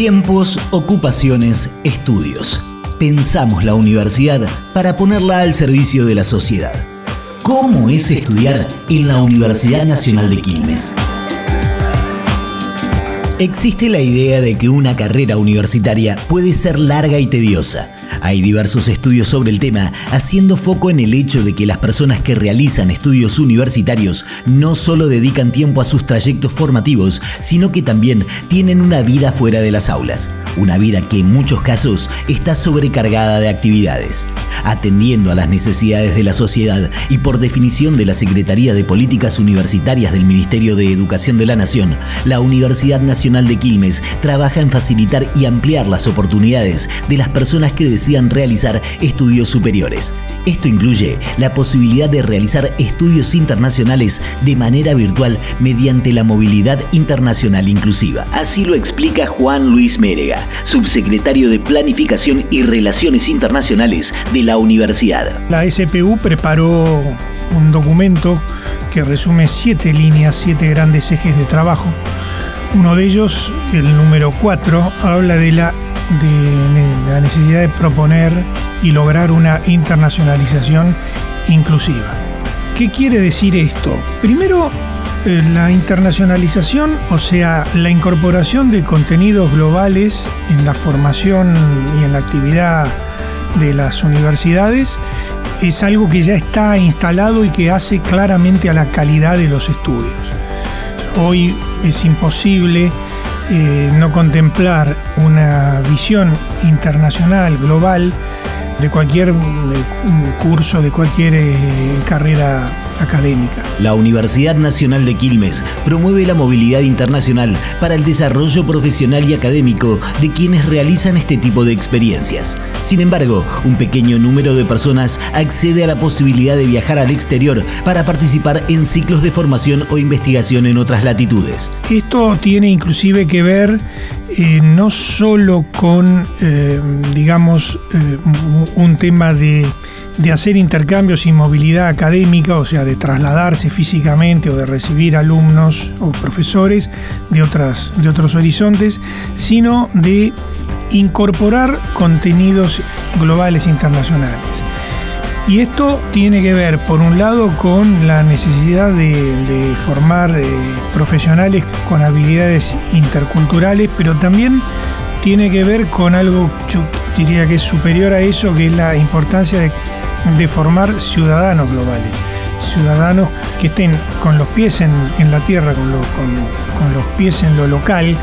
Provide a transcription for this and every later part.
Tiempos, ocupaciones, estudios. Pensamos la universidad para ponerla al servicio de la sociedad. ¿Cómo es estudiar en la Universidad Nacional de Quilmes? Existe la idea de que una carrera universitaria puede ser larga y tediosa hay diversos estudios sobre el tema, haciendo foco en el hecho de que las personas que realizan estudios universitarios no solo dedican tiempo a sus trayectos formativos, sino que también tienen una vida fuera de las aulas, una vida que en muchos casos está sobrecargada de actividades. Atendiendo a las necesidades de la sociedad y por definición de la Secretaría de Políticas Universitarias del Ministerio de Educación de la Nación, la Universidad Nacional de Quilmes trabaja en facilitar y ampliar las oportunidades de las personas que deciden realizar estudios superiores. Esto incluye la posibilidad de realizar estudios internacionales de manera virtual mediante la movilidad internacional inclusiva. Así lo explica Juan Luis Mérega, subsecretario de Planificación y Relaciones Internacionales de la universidad. La SPU preparó un documento que resume siete líneas, siete grandes ejes de trabajo. Uno de ellos, el número 4, habla de la de, la necesidad de proponer y lograr una internacionalización inclusiva. ¿Qué quiere decir esto? Primero, eh, la internacionalización, o sea, la incorporación de contenidos globales en la formación y en la actividad de las universidades, es algo que ya está instalado y que hace claramente a la calidad de los estudios. Hoy es imposible eh, no contemplar una visión internacional, global, de cualquier eh, curso, de cualquier eh, carrera académica. La Universidad Nacional de Quilmes promueve la movilidad internacional para el desarrollo profesional y académico de quienes realizan este tipo de experiencias. Sin embargo, un pequeño número de personas accede a la posibilidad de viajar al exterior para participar en ciclos de formación o investigación en otras latitudes. Esto tiene inclusive que ver eh, no solo con, eh, digamos, eh, un tema de de hacer intercambios y movilidad académica, o sea, de trasladarse físicamente o de recibir alumnos o profesores de, otras, de otros horizontes, sino de incorporar contenidos globales internacionales. Y esto tiene que ver, por un lado, con la necesidad de, formar eh, profesionales con habilidades interculturales, pero también tiene que ver con algo, yo diría que es superior a eso, que es la importancia de de formar ciudadanos globales, ciudadanos que estén con los pies en, la tierra, con, con los pies en lo local,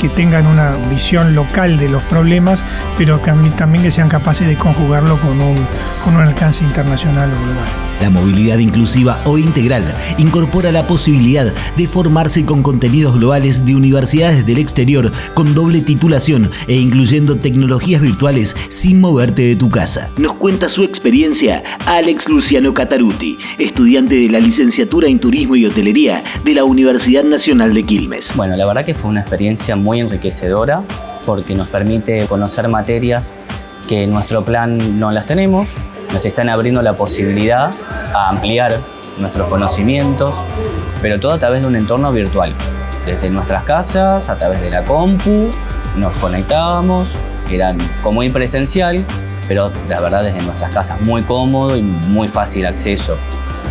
que tengan una visión local de los problemas, pero también que sean capaces de conjugarlo con un, con un alcance internacional o global. La movilidad inclusiva o integral incorpora la posibilidad de formarse con contenidos globales de universidades del exterior con doble titulación e incluyendo tecnologías virtuales sin moverte de tu casa. Nos cuenta su experiencia Alex Luciano Cataruti, estudiante de la licenciatura en Turismo y Hotelería de la Universidad Nacional de Quilmes. Bueno, la verdad que fue una experiencia muy enriquecedora porque nos permite conocer materias que en nuestro plan no las tenemos, nos están abriendo la posibilidad a ampliar nuestros conocimientos, pero todo a través de un entorno virtual. Desde nuestras casas, a través de la compu, nos conectábamos, era como ir presencial, pero la verdad desde nuestras casas muy cómodo y muy fácil acceso.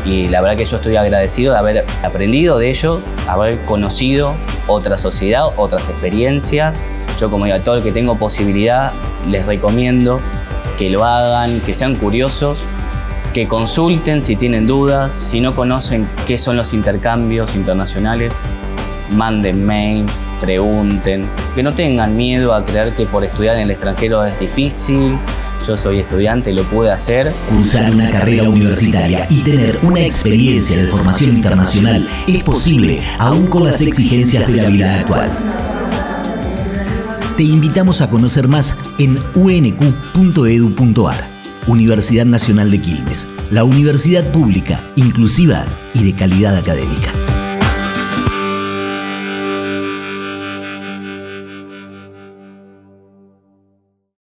Y la verdad que yo estoy agradecido de haber aprendido de ellos, haber conocido otra sociedad, otras experiencias. Yo como digo, a todo el que tengo posibilidad, les recomiendo que lo hagan, que sean curiosos, que consulten si tienen dudas, si no conocen qué son los intercambios internacionales, manden mails, pregunten, que no tengan miedo a creer que por estudiar en el extranjero es difícil. Yo soy estudiante, lo pude hacer. Cursar una carrera universitaria y tener una experiencia de formación internacional es posible aún con las exigencias de la vida actual. Te invitamos a conocer más en unq.edu.ar. Universidad Nacional de Quilmes, la universidad pública, inclusiva y de calidad académica.